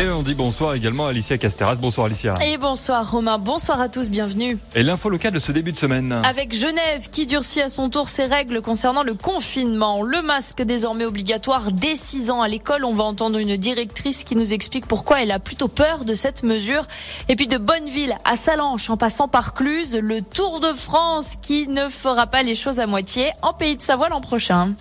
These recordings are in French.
Et on dit bonsoir également à Alicia Casteras. Bonsoir Alicia. Et bonsoir Romain, bonsoir à tous, bienvenue. Et l'info locale de ce début de semaine. Avec Genève qui durcit à son tour ses règles concernant le confinement. Le masque désormais obligatoire dès 6 ans à l'école. On va entendre une directrice qui nous explique pourquoi elle a plutôt peur de cette mesure. Et puis de Bonneville à Salanches en passant par Cluse, le Tour de France qui ne fera pas les choses à moitié en Pays de Savoie l'an prochain.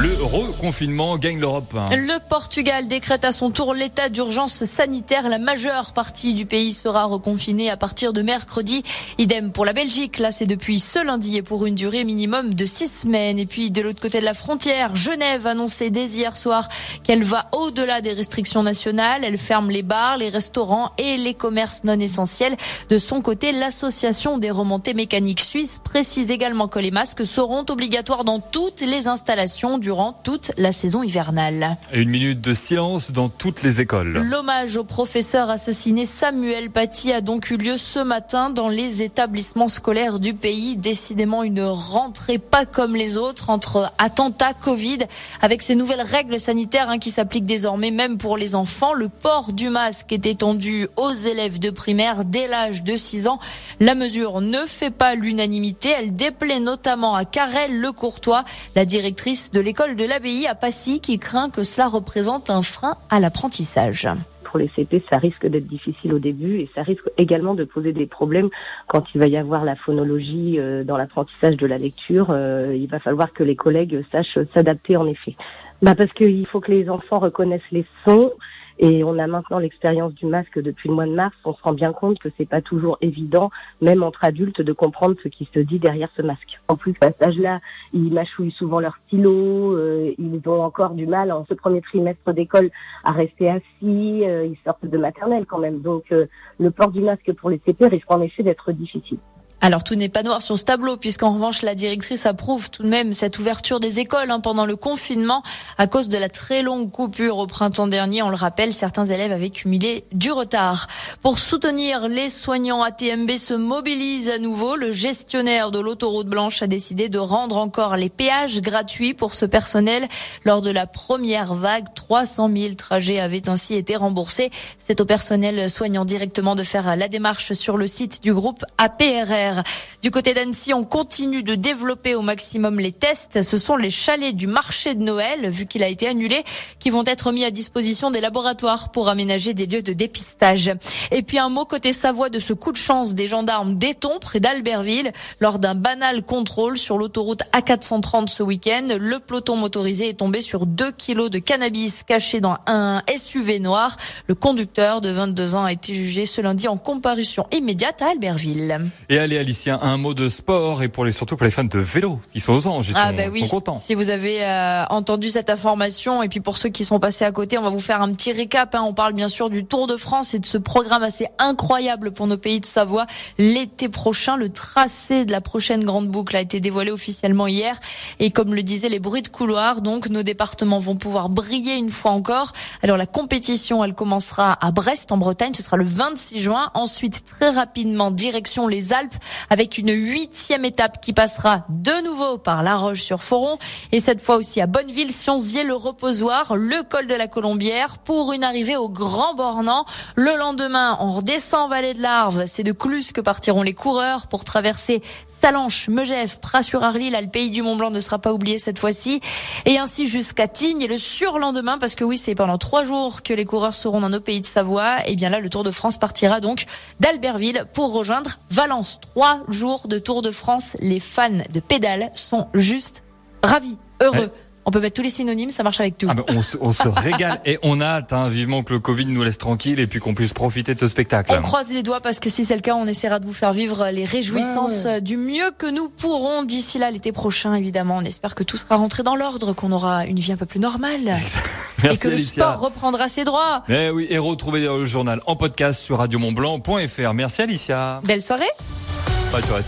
Le reconfinement gagne l'Europe. Le Portugal décrète à son tour l'état d'urgence sanitaire. La majeure partie du pays sera reconfinée à partir de mercredi. Idem pour la Belgique. Là, c'est depuis ce lundi et pour une durée minimum de six semaines. Et puis, de l'autre côté de la frontière, Genève annonçait dès hier soir qu'elle va au-delà des restrictions nationales. Elle ferme les bars, les restaurants et les commerces non essentiels. De son côté, l'association des remontées mécaniques suisses précise également que les masques seront obligatoires dans toutes les installations durant toute la saison hivernale. une minute de silence dans toutes les écoles. L'hommage au professeur assassiné Samuel Paty a donc eu lieu ce matin dans les établissements scolaires du pays. Décidément une rentrée pas comme les autres entre attentats, Covid, avec ces nouvelles règles sanitaires hein, qui s'appliquent désormais même pour les enfants. Le port du masque est étendu aux élèves de primaire dès l'âge de 6 ans. La mesure ne fait pas l'unanimité. Elle déplaît notamment à Carrel Le Courtois, la directrice de l'école l'école de l'abbaye à Passy qui craint que cela représente un frein à l'apprentissage pour les CP, ça risque d'être difficile au début et ça risque également de poser des problèmes quand il va y avoir la phonologie euh, dans l'apprentissage de la lecture. Euh, il va falloir que les collègues sachent s'adapter en effet. Bah parce qu'il faut que les enfants reconnaissent les sons, et on a maintenant l'expérience du masque depuis le mois de mars. On se rend bien compte que c'est pas toujours évident, même entre adultes, de comprendre ce qui se dit derrière ce masque. En plus, à cet âge-là, ils mâchouillent souvent leur stylo. Euh, ils ont encore du mal en ce premier trimestre d'école à rester assis. Euh, ils sortent de maternelle quand même. Donc, euh, le port du masque pour les CP risque en effet d'être difficile. Alors tout n'est pas noir sur ce tableau, puisqu'en revanche la directrice approuve tout de même cette ouverture des écoles hein, pendant le confinement à cause de la très longue coupure au printemps dernier. On le rappelle, certains élèves avaient cumulé du retard. Pour soutenir les soignants, ATMB se mobilise à nouveau. Le gestionnaire de l'autoroute blanche a décidé de rendre encore les péages gratuits pour ce personnel. Lors de la première vague, 300 000 trajets avaient ainsi été remboursés. C'est au personnel soignant directement de faire la démarche sur le site du groupe APRR. Du côté d'Annecy, on continue de développer au maximum les tests. Ce sont les chalets du marché de Noël, vu qu'il a été annulé, qui vont être mis à disposition des laboratoires pour aménager des lieux de dépistage. Et puis un mot côté Savoie de ce coup de chance des gendarmes d'Eton, près d'Albertville, lors d'un banal contrôle sur l'autoroute A430 ce week-end. Le peloton motorisé est tombé sur 2 kilos de cannabis caché dans un SUV noir. Le conducteur de 22 ans a été jugé ce lundi en comparution immédiate à Albertville. Alicia, un mot de sport et pour les surtout pour les fans de vélo qui sont aux anges, ils ah bah oui. contents. Si vous avez euh, entendu cette information et puis pour ceux qui sont passés à côté, on va vous faire un petit récap. Hein. On parle bien sûr du Tour de France et de ce programme assez incroyable pour nos pays de Savoie l'été prochain. Le tracé de la prochaine grande boucle a été dévoilé officiellement hier et comme le disaient les bruits de couloir, donc nos départements vont pouvoir briller une fois encore. Alors la compétition, elle commencera à Brest en Bretagne, ce sera le 26 juin. Ensuite très rapidement direction les Alpes avec une huitième étape qui passera de nouveau par La Roche-sur-Foron et cette fois aussi à Bonneville, Sionzier, le reposoir, le col de la Colombière pour une arrivée au Grand Bornand. Le lendemain, on redescend Vallée de l'Arve. C'est de Cluse que partiront les coureurs pour traverser Salanches, Megève, Pras-sur-Arly. Là, le pays du Mont-Blanc ne sera pas oublié cette fois-ci. Et ainsi jusqu'à Tignes et le surlendemain, parce que oui, c'est pendant trois jours que les coureurs seront dans nos pays de Savoie. Et bien là, le Tour de France partira donc d'Albertville pour rejoindre Valence trois jours de Tour de France. Les fans de pédale sont juste ravis, heureux. On peut mettre tous les synonymes, ça marche avec tout. Ah on, se, régale et on hâte, vivement que le Covid nous laisse tranquille et puis qu'on puisse profiter de ce spectacle. On croise les doigts parce que si c'est le cas, on essaiera de vous faire vivre les réjouissances du mieux que nous pourrons d'ici là l'été prochain, évidemment. On espère que tout sera rentré dans l'ordre, qu'on aura une vie un peu plus normale. Merci, et que le sport reprendra ses droits. Eh oui, et retrouvez le journal en podcast sur radiomontblanc.fr. Merci Alicia. Belle soirée. Bye, choice.